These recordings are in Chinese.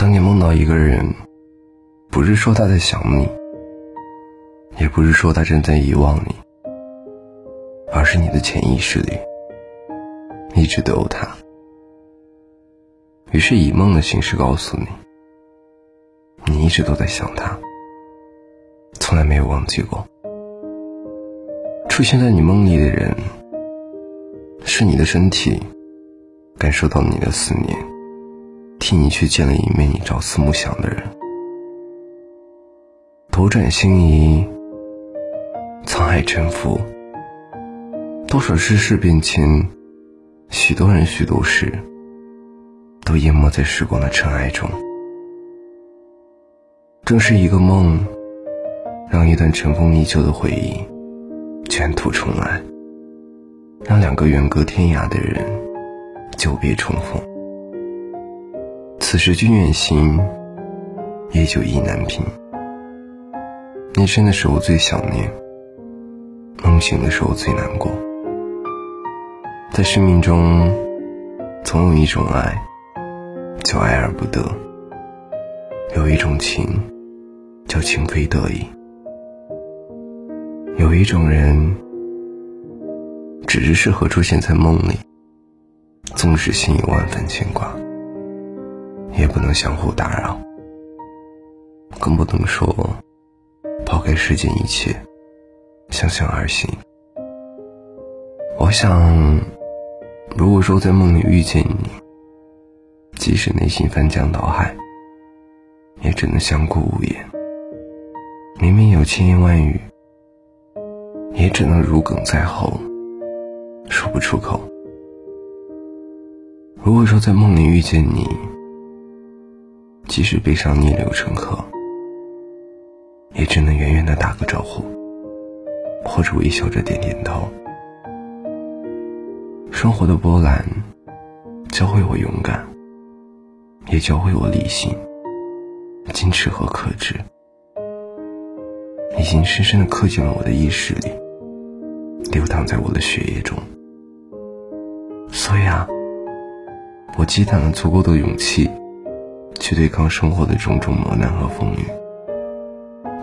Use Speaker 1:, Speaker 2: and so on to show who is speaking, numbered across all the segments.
Speaker 1: 当你梦到一个人，不是说他在想你，也不是说他正在遗忘你，而是你的潜意识里一直都有他。于是以梦的形式告诉你，你一直都在想他，从来没有忘记过。出现在你梦里的人，是你的身体感受到你的思念，替你去见了一面你朝思暮想的人。斗转星移，沧海沉浮，多少世事变迁，许多人许多事，都淹没在时光的尘埃中。正是一个梦，让一段尘封已久的回忆。卷土重来，让两个远隔天涯的人久别重逢。此时君远行，夜久意难平。夜深的时候最想念，梦醒的时候最难过。在生命中，总有一种爱，叫爱而不得；有一种情，叫情非得已。有一种人，只是适合出现在梦里，纵使心有万分牵挂，也不能相互打扰，更不能说抛开世间一切，相向而行。我想，如果说在梦里遇见你，即使内心翻江倒海，也只能相顾无言。明明有千言万语。也只能如鲠在喉，说不出口。如果说在梦里遇见你，即使悲伤逆流成河，也只能远远的打个招呼，或者微笑着点点头。生活的波澜，教会我勇敢，也教会我理性、矜持和克制。已经深深的刻进了我的意识里，流淌在我的血液中。所以啊，我积攒了足够的勇气，去对抗生活的种种磨难和风雨，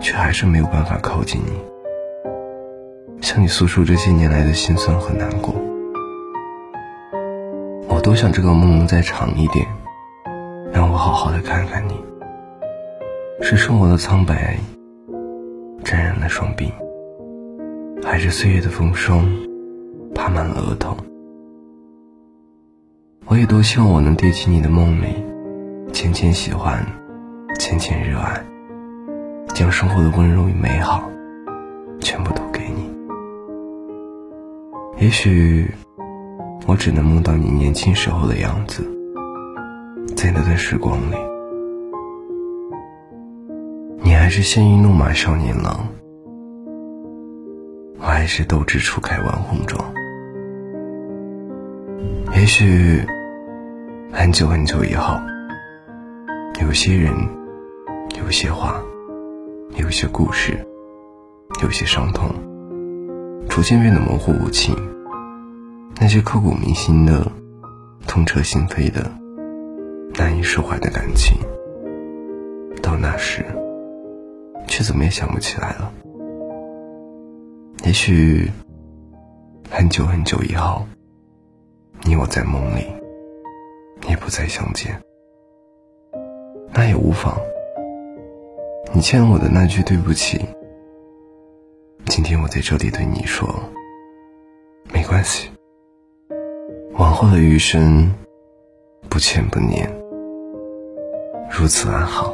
Speaker 1: 却还是没有办法靠近你，向你诉说这些年来的辛酸和难过。我多想这个梦能再长一点，让我好好的看看你，是生活的苍白。沾染了双鬓，还是岁月的风霜，爬满了额头。我也多希望我能跌进你的梦里，浅浅喜欢，浅浅热爱，将生活的温柔与美好，全部都给你。也许，我只能梦到你年轻时候的样子，在那段时光里。你还是鲜衣怒马少年郎，我还是斗志初开玩红妆。也许很久很久以后，有些人，有些话，有些故事，有些伤痛，逐渐变得模糊不清。那些刻骨铭心的、痛彻心扉的、难以释怀的感情，到那时。却怎么也想不起来了。也许很久很久以后，你我在梦里，也不再相见，那也无妨。你欠我的那句对不起，今天我在这里对你说，没关系。往后的余生，不欠不念，如此安好。